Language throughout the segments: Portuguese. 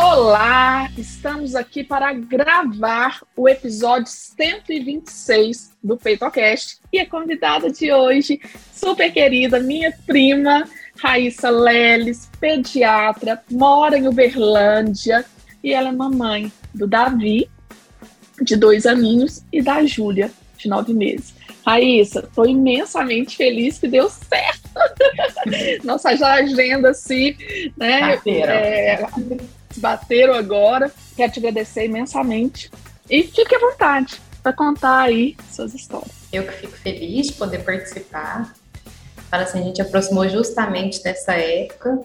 Olá, estamos aqui para gravar o episódio 126 do PeitoCast e a convidada de hoje, super querida, minha prima, Raíssa Leles, pediatra, mora em Uberlândia e ela é mamãe do Davi, de dois aninhos, e da Júlia, de nove meses. Raíssa, estou imensamente feliz que deu certo. Nossa agenda assim, né? É, bateram agora. Quero te agradecer imensamente. E fique à vontade para contar aí suas histórias. Eu que fico feliz de poder participar. Para assim, a gente aproximou justamente dessa época,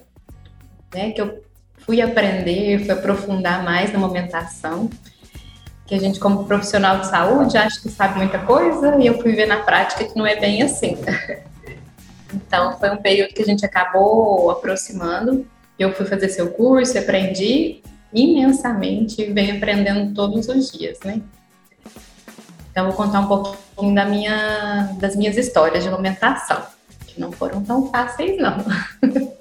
né, que eu fui aprender, fui aprofundar mais na amamentação, que a gente como profissional de saúde acha que sabe muita coisa e eu fui ver na prática que não é bem assim. Então foi um período que a gente acabou aproximando eu fui fazer seu curso, aprendi imensamente e venho aprendendo todos os dias, né? Então, vou contar um pouquinho da minha, das minhas histórias de alimentação, que não foram tão fáceis, não.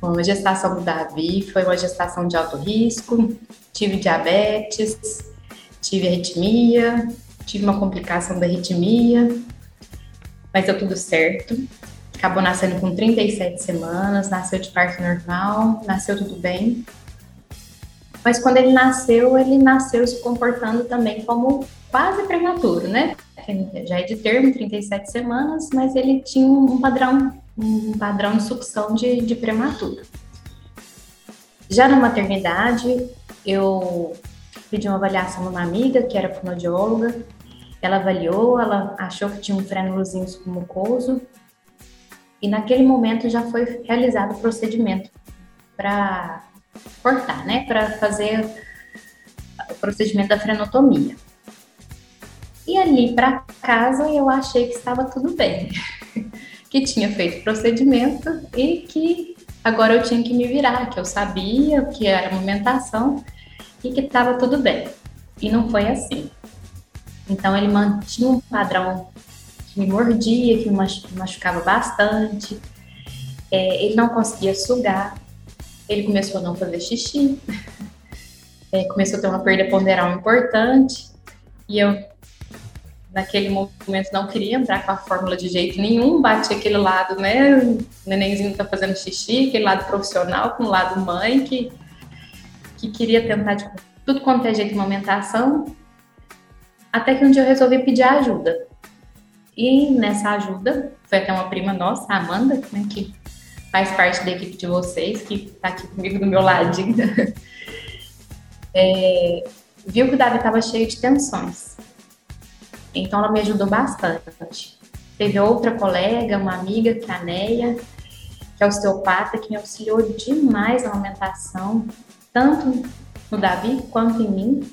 Bom, a gestação do Davi foi uma gestação de alto risco, tive diabetes, tive arritmia, tive uma complicação da arritmia, mas deu tudo certo acabou nascendo com 37 semanas, nasceu de parto normal, nasceu tudo bem. Mas quando ele nasceu, ele nasceu se comportando também como quase prematuro, né? Já é de termo, 37 semanas, mas ele tinha um padrão, um padrão de sucção de, de prematuro. Já na maternidade, eu pedi uma avaliação numa amiga que era fonoaudióloga. Ela avaliou, ela achou que tinha um frenulozinho submucoso, e naquele momento já foi realizado o procedimento para cortar, né, para fazer o procedimento da frenotomia. E ali para casa eu achei que estava tudo bem, que tinha feito o procedimento e que agora eu tinha que me virar, que eu sabia o que era amamentação e que estava tudo bem. E não foi assim. Então ele mantinha um padrão me mordia, que me machucava bastante. É, ele não conseguia sugar, ele começou a não fazer xixi, é, começou a ter uma perda ponderal importante, e eu, naquele momento, não queria entrar com a fórmula de jeito nenhum, bate aquele lado, né, o nenenzinho tá fazendo xixi, aquele lado profissional com o lado mãe, que, que queria tentar de tudo quanto é jeito de amamentação, até que um dia eu resolvi pedir ajuda. E nessa ajuda, foi até uma prima nossa, a Amanda, né, que faz parte da equipe de vocês, que está aqui comigo do meu ladinho, é, viu que o Davi estava cheio de tensões. Então ela me ajudou bastante. Teve outra colega, uma amiga, que é a Neia, que é osteopata, que me auxiliou demais na alimentação, tanto no Davi quanto em mim.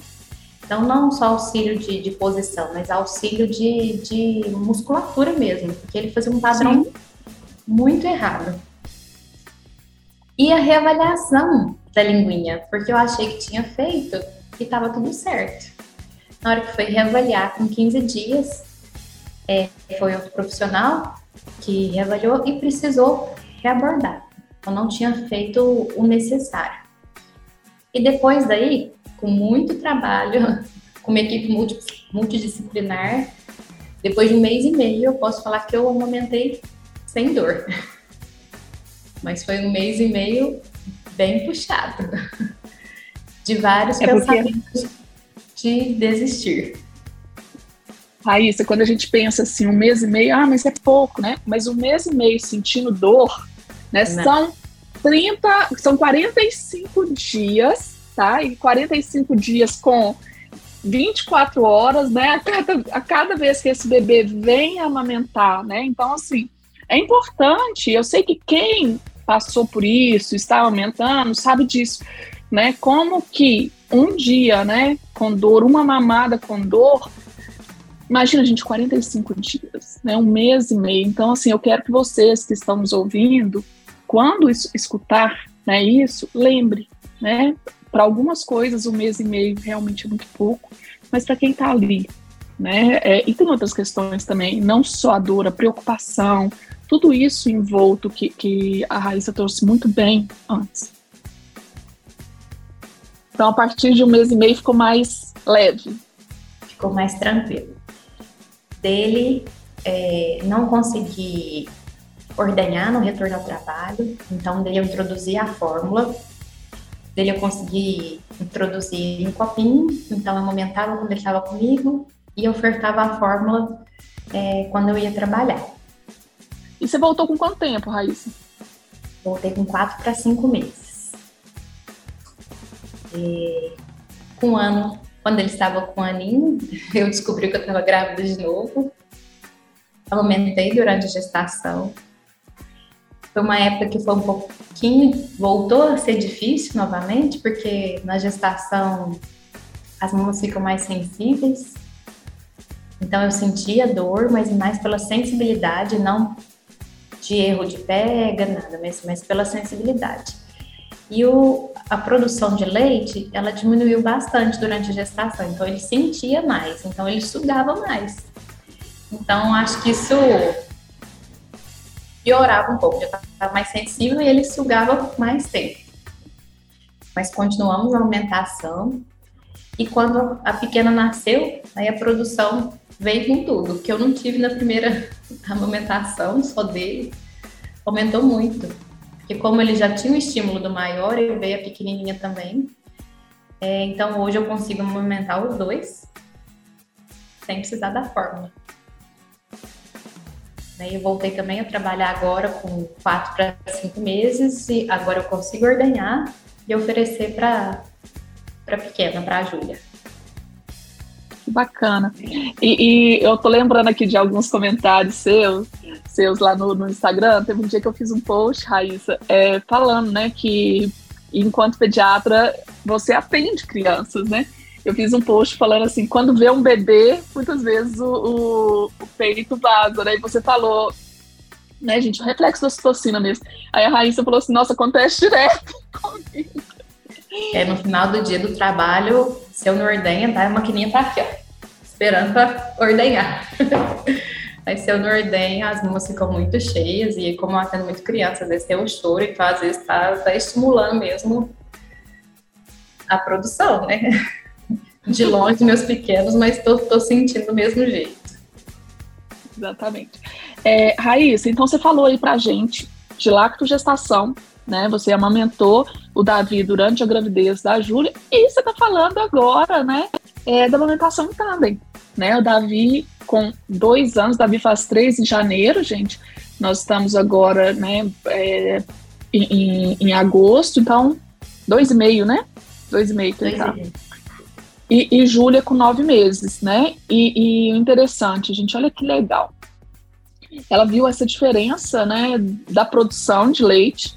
Então, não só auxílio de, de posição, mas auxílio de, de musculatura mesmo, porque ele fazia um padrão Sim. muito errado. E a reavaliação da linguinha, porque eu achei que tinha feito e estava tudo certo. Na hora que foi reavaliar com 15 dias, é, foi outro profissional que reavaliou e precisou reabordar. Eu não tinha feito o necessário. E depois daí, com muito trabalho, com uma equipe multidisciplinar. Depois de um mês e meio, eu posso falar que eu amamentei sem dor. Mas foi um mês e meio bem puxado. De vários é pensamentos de desistir. Raíssa, quando a gente pensa assim, um mês e meio, ah, mas é pouco, né? Mas um mês e meio sentindo dor, né? Não. São 30, são 45 dias tá? E 45 dias com 24 horas, né? A cada, a cada vez que esse bebê vem amamentar, né? Então, assim, é importante. Eu sei que quem passou por isso, está aumentando, sabe disso, né? Como que um dia, né, com dor, uma mamada com dor, Imagina, gente, 45 dias, né? Um mês e meio. Então, assim, eu quero que vocês que estão nos ouvindo, quando escutar né, isso, lembre, né? Para algumas coisas, um mês e meio realmente é muito pouco, mas para quem está ali, né? É, e tem outras questões também, não só a dor, a preocupação, tudo isso envolto que, que a Raíssa trouxe muito bem antes. Então, a partir de um mês e meio ficou mais leve. Ficou mais tranquilo. Dele, é, não consegui ordenhar no retorno ao trabalho, então dele eu introduzi a fórmula, dele eu consegui introduzir em copinho, então eu amamentava quando ele estava comigo e ofertava a fórmula é, quando eu ia trabalhar. E você voltou com quanto tempo, Raíssa? Voltei com quatro para cinco meses. E, com um ano, quando ele estava com um aninho, eu descobri que eu estava grávida de novo. Amamentei durante a gestação. Foi uma época que foi um pouquinho, voltou a ser difícil novamente, porque na gestação as mamas ficam mais sensíveis. Então eu sentia dor, mas mais pela sensibilidade, não de erro de pega, nada, mas, mas pela sensibilidade. E o, a produção de leite, ela diminuiu bastante durante a gestação, então ele sentia mais, então ele sugava mais. Então acho que isso piorava um pouco, já estava mais sensível e ele sugava mais tempo. Mas continuamos a aumentação e quando a pequena nasceu, aí a produção veio com tudo, que eu não tive na primeira amamentação só dele, aumentou muito. Porque como ele já tinha o estímulo do maior, ele veio a pequenininha também. É, então hoje eu consigo amamentar os dois sem precisar da fórmula. Eu voltei também a trabalhar agora com quatro para cinco meses e agora eu consigo ordenhar e oferecer para para pequena, para a Júlia. Bacana. E, e, eu tô lembrando aqui de alguns comentários seus, seus lá no, no Instagram. Teve um dia que eu fiz um post, Raíssa, é, falando, né, que enquanto pediatra você atende crianças, né? Eu fiz um post falando assim, quando vê um bebê, muitas vezes o, o, o peito vaza, né? E você falou, né, gente, o reflexo da citocina mesmo. Aí a Raíssa falou assim, nossa, acontece direto comigo. É, no final do dia do trabalho, se eu não ordenha, tá? A maquininha tá aqui, ó, esperando pra ordenhar. Aí se eu não ordenho, as mamas ficam muito cheias e como eu atendo muito criança, às vezes tem um choro, então às vezes tá, tá estimulando mesmo a produção, né? de longe meus pequenos, mas tô, tô sentindo do mesmo jeito. Exatamente. É, Raíssa, então você falou aí pra gente de lactogestação, né? Você amamentou o Davi durante a gravidez da Júlia e você tá falando agora, né? É, da amamentação em tandem, né? O Davi com dois anos, Davi faz três em janeiro, gente. Nós estamos agora, né? É, em, em, agosto, então dois e meio, né? Dois e meio que ele tá. E, e Júlia com nove meses, né? E, e interessante, gente, olha que legal. Ela viu essa diferença, né, da produção de leite.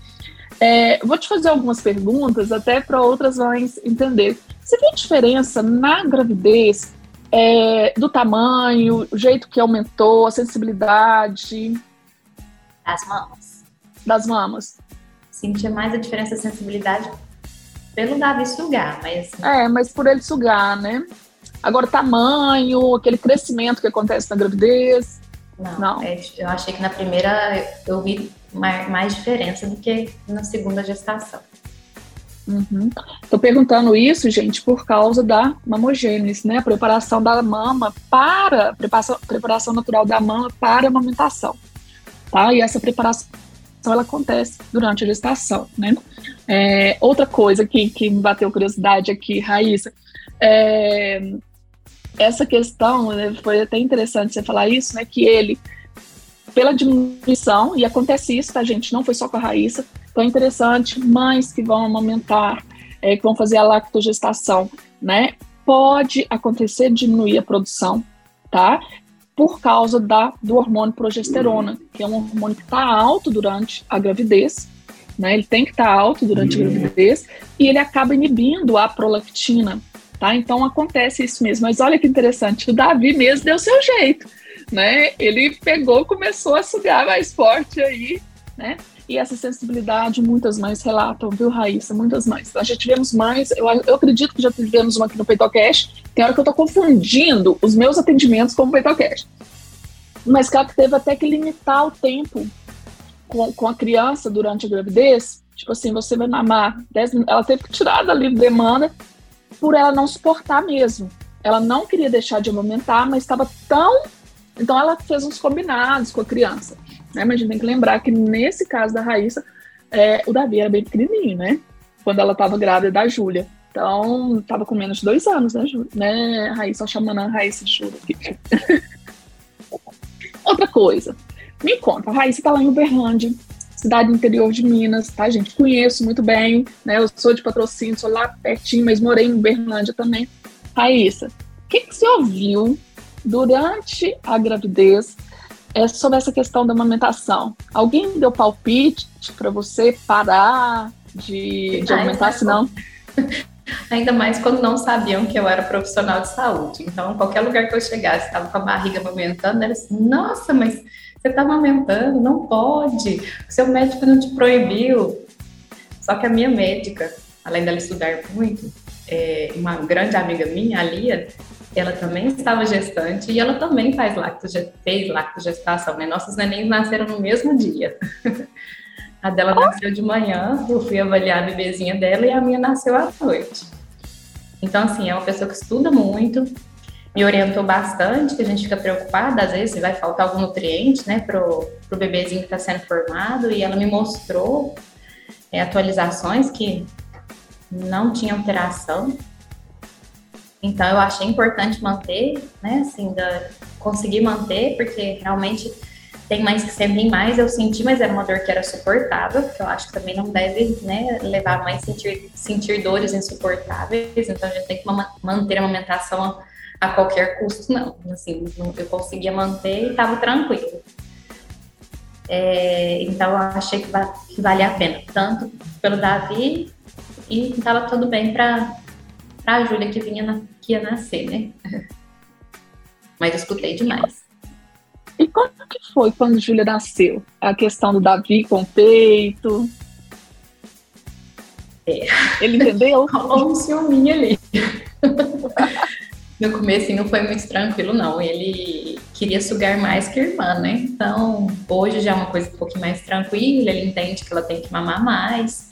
É, vou te fazer algumas perguntas, até para outras mães entender. Você viu diferença na gravidez é, do tamanho, o jeito que aumentou, a sensibilidade? Das mamas. Das mamas. Sentia mais a diferença da sensibilidade pelo Davi sugar, mas. É, mas por ele sugar, né? Agora, tamanho, aquele crescimento que acontece na gravidez. Não, não. É, eu achei que na primeira eu vi mais, mais diferença do que na segunda gestação. Estou uhum. perguntando isso, gente, por causa da mamogênese, né? A preparação da mama para preparação, preparação natural da mama para a amamentação, tá? E essa preparação ela acontece durante a gestação, né? É, outra coisa que, que me bateu curiosidade aqui, Raíssa, é, essa questão, né, foi até interessante você falar isso, né? Que ele, pela diminuição, e acontece isso, tá, gente? Não foi só com a Raíssa, então é interessante, mães que vão amamentar, é, que vão fazer a lactogestação, né? Pode acontecer diminuir a produção, tá? Por causa da, do hormônio progesterona, que é um hormônio que está alto durante a gravidez, né? Ele tem que estar tá alto durante a gravidez e ele acaba inibindo a prolactina, tá? Então acontece isso mesmo. Mas olha que interessante, o Davi mesmo deu seu jeito, né? Ele pegou, começou a sugar mais forte aí, né? E essa sensibilidade, muitas mães relatam, viu, Raíssa? Muitas mães. Nós já tivemos mães, eu, eu acredito que já tivemos uma aqui no PeitoCast, tem hora que eu tô confundindo os meus atendimentos com o PeitoCast. Mas que ela teve até que limitar o tempo com, com a criança durante a gravidez. Tipo assim, você vai mamar 10 minutos. Ela teve que tirar da livre demanda por ela não suportar mesmo. Ela não queria deixar de amamentar, mas estava tão. Então ela fez uns combinados com a criança. Né? Mas a gente tem que lembrar que nesse caso da Raíssa, é, o Davi era bem pequenininho, né? Quando ela estava grávida da Júlia. Então, estava com menos de dois anos, né, Júlia? Né, Raíssa? Chamando a Raíssa de Júlia. Outra coisa, me conta, a Raíssa está lá em Uberlândia, cidade interior de Minas, tá, gente? Conheço muito bem, né? Eu sou de patrocínio, sou lá pertinho, mas morei em Uberlândia também. Raíssa, o que, que você ouviu durante a gravidez é sobre essa questão da amamentação. Alguém deu palpite para você parar de, de amamentar, senão? Ainda mais quando não sabiam que eu era profissional de saúde. Então, qualquer lugar que eu chegasse, estava com a barriga amamentando, era assim, nossa, mas você está amamentando, não pode, o seu médico não te proibiu. Só que a minha médica, além dela estudar muito, é, uma grande amiga minha, a Lia, ela também estava gestante e ela também faz lactogestação, fez lactogestação, né? Nossos nenéns nasceram no mesmo dia. a dela nasceu de manhã, eu fui avaliar a bebezinha dela e a minha nasceu à noite. Então, assim, é uma pessoa que estuda muito, me orientou bastante, que a gente fica preocupada, às vezes, se vai faltar algum nutriente, né, pro, pro bebezinho que está sendo formado, e ela me mostrou é, atualizações que não tinham alteração, então eu achei importante manter, né, assim, da, conseguir manter, porque realmente tem mães que sentem mais, eu senti, mas era uma dor que era suportável, que eu acho que também não deve, né, levar mãe a sentir, sentir dores insuportáveis, então a gente tem que manter a amamentação a qualquer custo, não. Assim, eu conseguia manter e estava tranquilo. É, então eu achei que, va que valia a pena, tanto pelo Davi e estava tudo bem para para a Júlia que vinha na, que ia nascer, né? Mas eu escutei demais. E como que foi quando Júlia nasceu? A questão do Davi com o peito? É. Ele entendeu? Rolou um ciúminho ali. no começo não foi muito tranquilo, não. Ele queria sugar mais que a irmã, né? Então, hoje já é uma coisa um pouquinho mais tranquila, ele entende que ela tem que mamar mais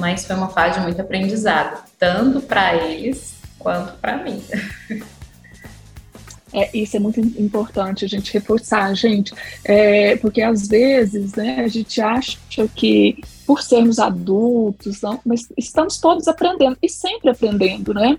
mas foi uma fase de muito aprendizado, tanto para eles quanto para mim. É, isso é muito importante a gente reforçar, gente, é, porque às vezes né, a gente acha que por sermos adultos, não, mas estamos todos aprendendo e sempre aprendendo, né?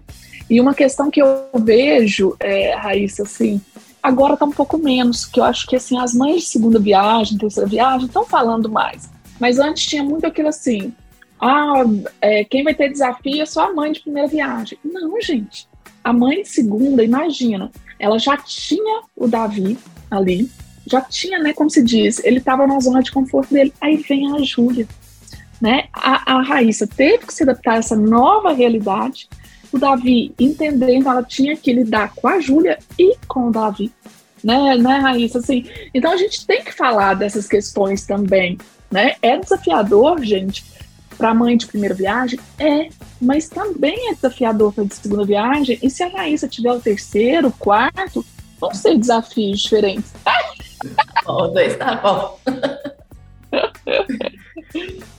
E uma questão que eu vejo, é, Raíssa, assim, agora está um pouco menos, que eu acho que assim as mães de segunda viagem, terceira viagem estão falando mais, mas antes tinha muito aquilo assim, ah, é, quem vai ter desafio é só a mãe de primeira viagem. Não, gente. A mãe de segunda, imagina, ela já tinha o Davi ali, já tinha, né, como se diz, ele estava na zona de conforto dele. Aí vem a Júlia, né? A, a Raíssa teve que se adaptar a essa nova realidade. O Davi entendendo, ela tinha que lidar com a Júlia e com o Davi, né, né, Raíssa? Assim, então a gente tem que falar dessas questões também, né? É desafiador, gente, para a mãe de primeira viagem? É, mas também é desafiador para de segunda viagem. E se a Raíssa tiver o terceiro, o quarto, vão ser desafios diferentes. Ó, dois tá bom.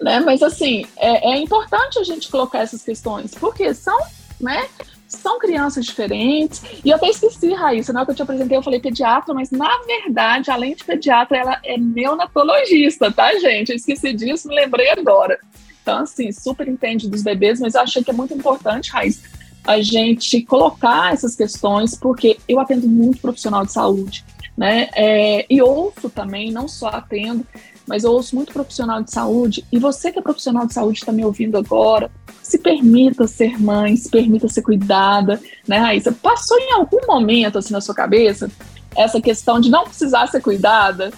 né? Mas assim, é, é importante a gente colocar essas questões, porque são, né? São crianças diferentes. E eu até esqueci, Raíssa, na hora que eu te apresentei, eu falei pediatra, mas na verdade, além de pediatra, ela é neonatologista, tá, gente? Eu esqueci disso, me lembrei agora. Então, assim, super entende dos bebês, mas eu achei que é muito importante, Raíssa, a gente colocar essas questões, porque eu atendo muito profissional de saúde, né? É, e ouço também, não só atendo, mas eu ouço muito profissional de saúde, e você que é profissional de saúde está me ouvindo agora, se permita ser mãe, se permita ser cuidada, né, Raíssa? Passou em algum momento, assim, na sua cabeça, essa questão de não precisar ser cuidada?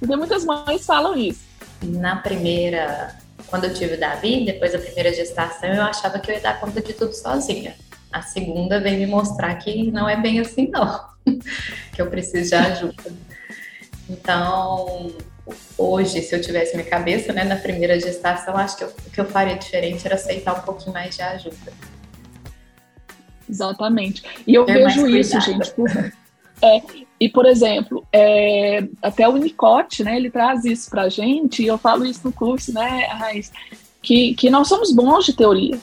Porque muitas mães falam isso. Na primeira quando eu tive o Davi, depois da primeira gestação, eu achava que eu ia dar conta de tudo sozinha. A segunda veio me mostrar que não é bem assim, não. que eu preciso de ajuda. Então, hoje, se eu tivesse minha cabeça, né, na primeira gestação, acho que eu, o que eu faria diferente era aceitar um pouquinho mais de ajuda. Exatamente. E eu Ter vejo isso, gente. Por, é, e, por exemplo, é, até o Unicote, né, ele traz isso pra gente, e eu falo isso no curso, né, Raiz, que, que nós somos bons de teoria,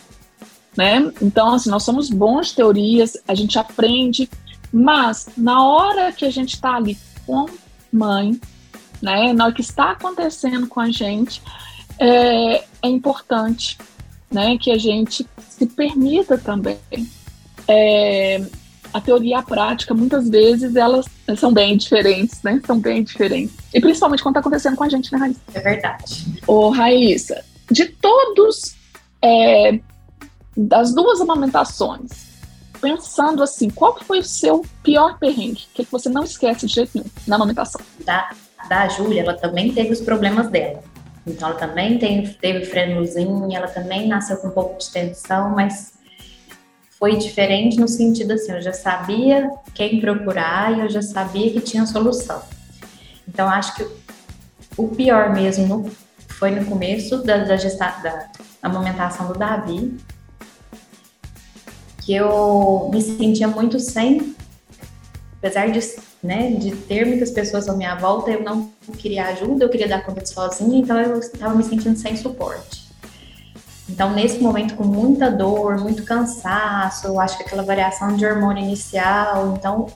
né? Então, assim, nós somos bons de teorias, a gente aprende, mas na hora que a gente está ali com mãe, né, na hora que está acontecendo com a gente, é, é importante, né, que a gente se permita também é, a teoria e a prática, muitas vezes, elas são bem diferentes, né? São bem diferentes. E principalmente quando está acontecendo com a gente, né, Raíssa? É verdade. Ô, Raíssa, de todos, é, das duas amamentações, pensando assim, qual foi o seu pior perrengue? O que, que você não esquece de jeito nenhum na amamentação? Da, da Júlia, ela também teve os problemas dela. Então, ela também teve, teve frenozinho, ela também nasceu com um pouco de tensão, mas foi diferente no sentido assim, eu já sabia quem procurar e eu já sabia que tinha solução. Então acho que o pior mesmo foi no começo da, da, gesta, da amamentação do Davi, que eu me sentia muito sem, apesar de, né, de ter muitas pessoas à minha volta, eu não queria ajuda, eu queria dar conta sozinha, então eu estava me sentindo sem suporte. Então, nesse momento, com muita dor, muito cansaço, acho que aquela variação de hormônio inicial, então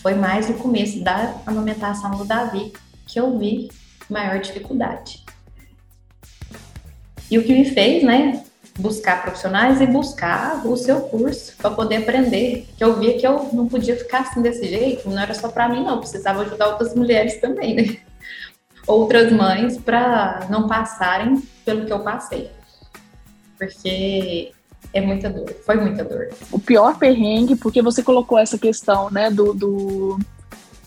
foi mais no começo da amamentação do Davi que eu vi maior dificuldade. E o que me fez, né, buscar profissionais e buscar o seu curso para poder aprender, que eu via que eu não podia ficar assim desse jeito, não era só para mim não, precisava ajudar outras mulheres também, né? Outras mães para não passarem pelo que eu passei porque é muita dor, foi muita dor. O pior perrengue, porque você colocou essa questão, né, do, do,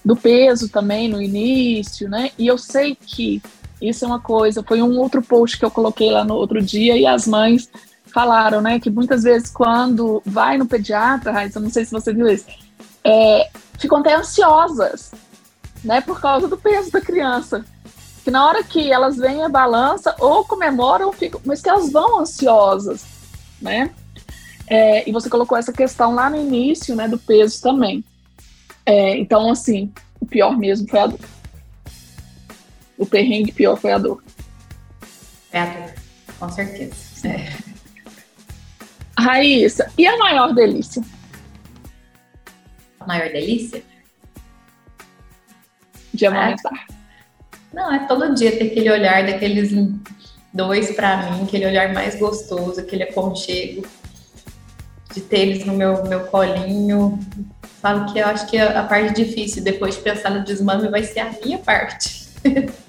do peso também no início, né, e eu sei que isso é uma coisa, foi um outro post que eu coloquei lá no outro dia e as mães falaram, né, que muitas vezes quando vai no pediatra, Raíssa, não sei se você viu isso, é, ficam até ansiosas, né, por causa do peso da criança que na hora que elas veem a balança, ou comemoram, ficam, mas que elas vão ansiosas, né? É, e você colocou essa questão lá no início, né, do peso também. É, então, assim, o pior mesmo foi a. O perrengue pior foi a dor. É a dor, com certeza. É. Raíssa, e a maior delícia? A maior delícia? De amamentar. Não, é todo dia ter aquele olhar daqueles dois para mim, aquele olhar mais gostoso, aquele aconchego, de ter eles no meu, meu colinho. Falo que eu acho que a, a parte difícil depois de pensar no desmame vai ser a minha parte.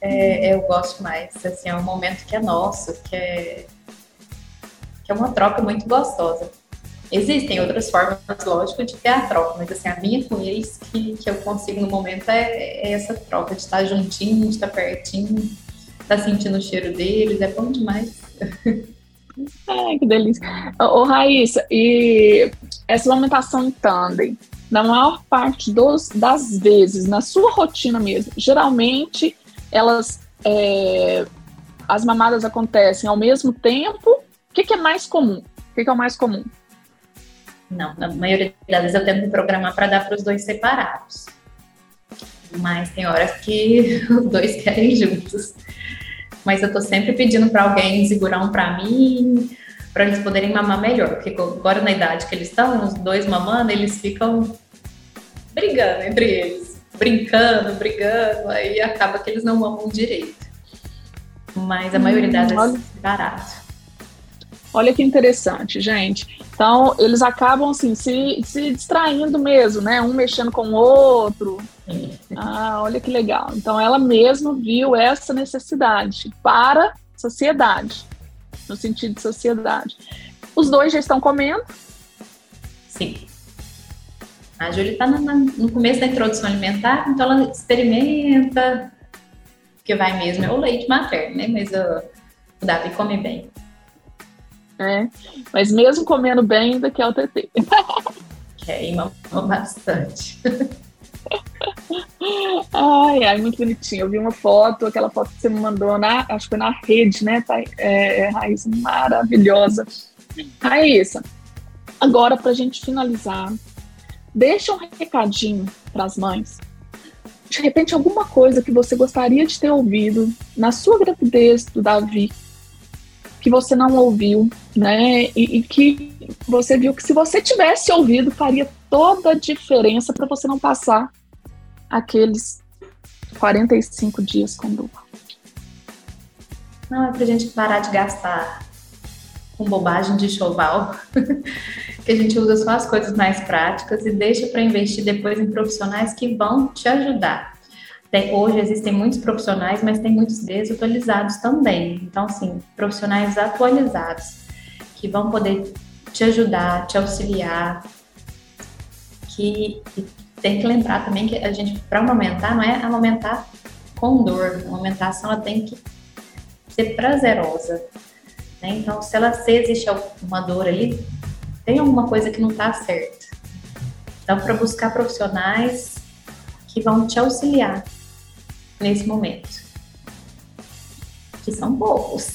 é, eu gosto mais, assim, é um momento que é nosso, que é, que é uma troca muito gostosa. Existem outras formas, lógico, de ter a troca, mas assim, a minha com eles que, que eu consigo no momento é, é essa troca, de estar juntinho, de estar pertinho, estar sentindo o cheiro deles, é bom demais. Ai, que delícia. Ô, Raíssa, e essa alimentação em tandem, na maior parte dos, das vezes, na sua rotina mesmo, geralmente elas, é, as mamadas acontecem ao mesmo tempo. O que, que é mais comum? O que, que é o mais comum? Não, na maioria das vezes eu tento me programar para dar para os dois separados. Mas tem horas que os dois querem juntos. Mas eu estou sempre pedindo para alguém segurar um para mim, para eles poderem mamar melhor. Porque agora na idade que eles estão, os dois mamando, eles ficam brigando entre eles. Brincando, brigando, aí acaba que eles não mamam direito. Mas a maioria das vezes é separado. Olha que interessante, gente. Então, eles acabam assim, se, se distraindo mesmo, né? Um mexendo com o outro. Ah, olha que legal. Então, ela mesma viu essa necessidade para sociedade, no sentido de sociedade. Os dois já estão comendo? Sim. A Júlia está no começo da introdução alimentar, então ela experimenta, que vai mesmo é o leite materno, né? Mas uh, o Davi come bem. É, mas mesmo comendo bem, ainda quer o TT. Queima bastante. Ai, ai, muito bonitinho. Eu vi uma foto, aquela foto que você me mandou na, acho que foi na rede, né? Tá, é, é Raíssa, maravilhosa. Raíssa, agora para a gente finalizar, deixa um recadinho para as mães. De repente, alguma coisa que você gostaria de ter ouvido na sua gravidez do Davi, que você não ouviu, né? E, e que você viu que se você tivesse ouvido, faria toda a diferença para você não passar aqueles 45 dias com dor. Não, é pra gente parar de gastar com bobagem de choval, que a gente usa só as coisas mais práticas e deixa para investir depois em profissionais que vão te ajudar. Tem, hoje existem muitos profissionais, mas tem muitos desatualizados também. Então, assim, profissionais atualizados que vão poder te ajudar, te auxiliar, que, que tem que lembrar também que a gente, para amamentar, não é amamentar com dor. A amamentação ela tem que ser prazerosa. Né? Então, se ela se existe alguma dor ali, tem alguma coisa que não está certa. Então, para buscar profissionais que vão te auxiliar nesse momento. Que são poucos.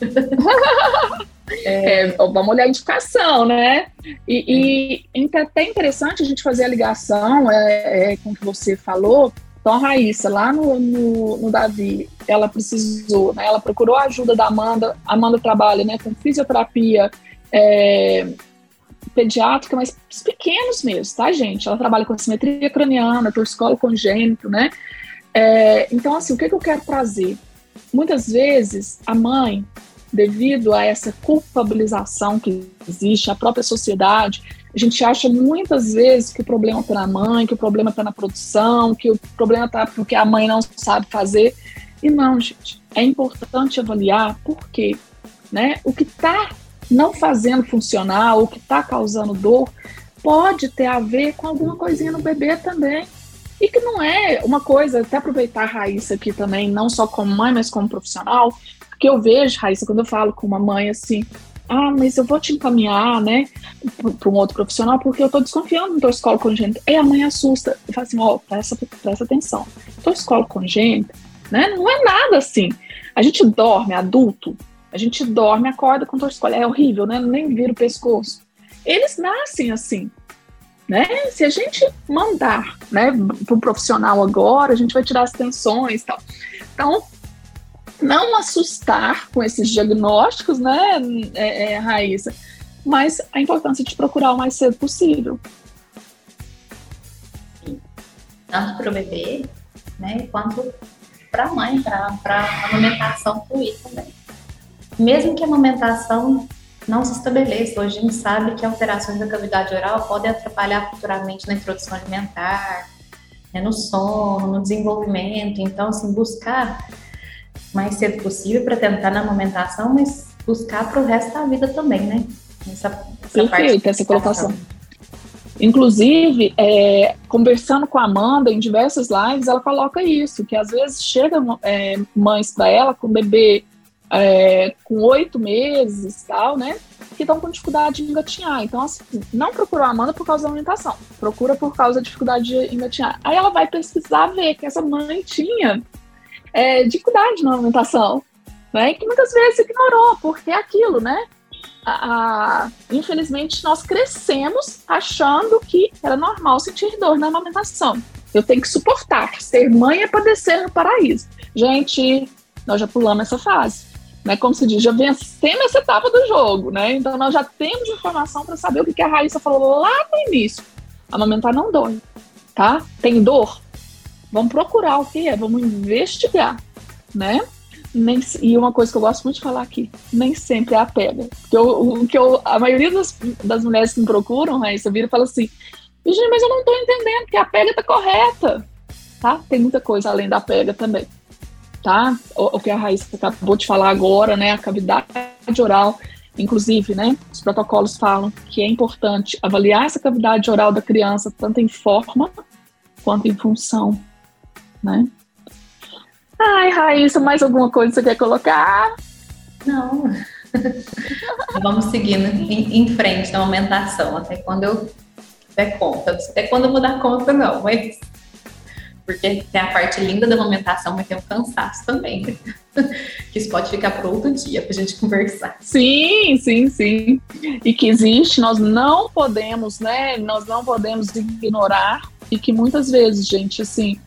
É, vamos olhar a indicação, né? E, e é até interessante a gente fazer a ligação é, é, com o que você falou. Então, a Raíssa, lá no, no, no, Davi, ela precisou, né? Ela procurou a ajuda da Amanda. A Amanda trabalha né, com fisioterapia é, pediátrica, mas pequenos mesmo, tá, gente? Ela trabalha com simetria craniana, torcicolo congênito, né? É, então, assim, o que, que eu quero trazer? Muitas vezes, a mãe devido a essa culpabilização que existe, a própria sociedade, a gente acha muitas vezes que o problema está na mãe, que o problema está na produção, que o problema está porque a mãe não sabe fazer. E não, gente, é importante avaliar por quê. Né? O que está não fazendo funcionar, o que está causando dor, pode ter a ver com alguma coisinha no bebê também. E que não é uma coisa, até aproveitar a Raíssa aqui também, não só como mãe, mas como profissional, porque eu vejo, Raíssa, quando eu falo com uma mãe assim, ah, mas eu vou te encaminhar, né, para um outro profissional, porque eu estou desconfiando do torcicolo congênito. E a mãe assusta. Eu falo assim, ó, oh, presta, presta atenção. Torcicolo congênito, né, não é nada assim. A gente dorme, adulto, a gente dorme, acorda com torcicolo. É horrível, né, nem vira o pescoço. Eles nascem assim. Né? Se a gente mandar né, para um profissional agora, a gente vai tirar as tensões e tal. Então, não assustar com esses diagnósticos, né, é, é, Raíssa, mas a importância de procurar o mais cedo possível. Tanto para o bebê, né, quanto para a mãe, para a amamentação fluir também. Mesmo que a amamentação não se estabeleça, hoje a gente sabe que alterações da cavidade oral podem atrapalhar futuramente na introdução alimentar, né, no sono, no desenvolvimento. Então, assim, buscar mais cedo possível para tentar na amamentação, mas buscar para o resto da vida também, né? Essa, essa Perfeito, essa colocação. Inclusive, é, conversando com a Amanda em diversas lives, ela coloca isso, que às vezes chegam é, mães para ela com bebê é, com oito meses tal, né? Que estão com dificuldade de engatinhar. Então, assim, não procurou a Amanda por causa da alimentação, procura por causa da dificuldade de engatinhar. Aí ela vai pesquisar ver que essa mãe tinha é, dificuldade na alimentação, né? Que muitas vezes ignorou, porque é aquilo, né? A, a, infelizmente, nós crescemos achando que era normal sentir dor na amamentação. Eu tenho que suportar. Ser mãe é padecer no paraíso. Gente, nós já pulamos essa fase. Né? Como se diz, já vencemos essa etapa do jogo, né? Então nós já temos informação para saber o que a Raíssa falou lá no início. Amamentar não dói, tá? Tem dor? Vamos procurar o que é, vamos investigar, né? Nem, e uma coisa que eu gosto muito de falar aqui, nem sempre é a pega. Porque eu, que eu, a maioria das, das mulheres que me procuram, Raíssa, vira e fala assim, mas eu não estou entendendo que a pega está correta. Tá? Tem muita coisa além da pega também. Tá? O, o que a Raíssa acabou de falar agora, né? A cavidade oral. Inclusive, né? Os protocolos falam que é importante avaliar essa cavidade oral da criança, tanto em forma quanto em função né? Ai, Raíssa, mais alguma coisa que você quer colocar? Não. Vamos seguindo em, em, frente na aumentação, até quando eu der conta. Até quando eu vou dar conta, não, mas. Porque tem a parte linda da amamentação, mas tem o cansaço também. Né? que isso pode ficar para outro dia para a gente conversar. Sim, sim, sim. E que existe, nós não podemos, né? Nós não podemos ignorar e que muitas vezes, gente, assim,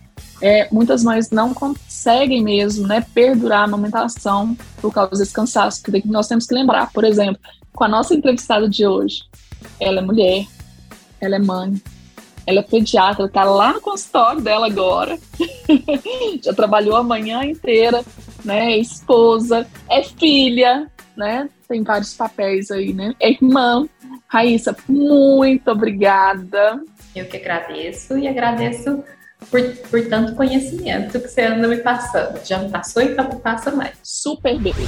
é, muitas mães não conseguem mesmo né, perdurar a amamentação por causa desse cansaço. Que nós temos que lembrar, por exemplo, com a nossa entrevistada de hoje, ela é mulher, ela é mãe, ela é pediatra, está lá no consultório dela agora, já trabalhou a manhã inteira, né? É esposa, é filha, né? Tem vários papéis aí, né? É irmã. Raíssa, muito obrigada. Eu que agradeço e agradeço por, por tanto conhecimento que você anda me passando. Já me passou, então não passa mais. Super beijo.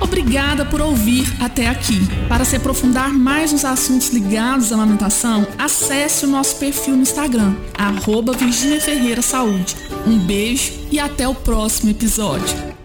Obrigada por ouvir até aqui. Para se aprofundar mais nos assuntos ligados à amamentação, acesse o nosso perfil no Instagram, arroba Virginia Ferreira Saúde. Um beijo e até o próximo episódio.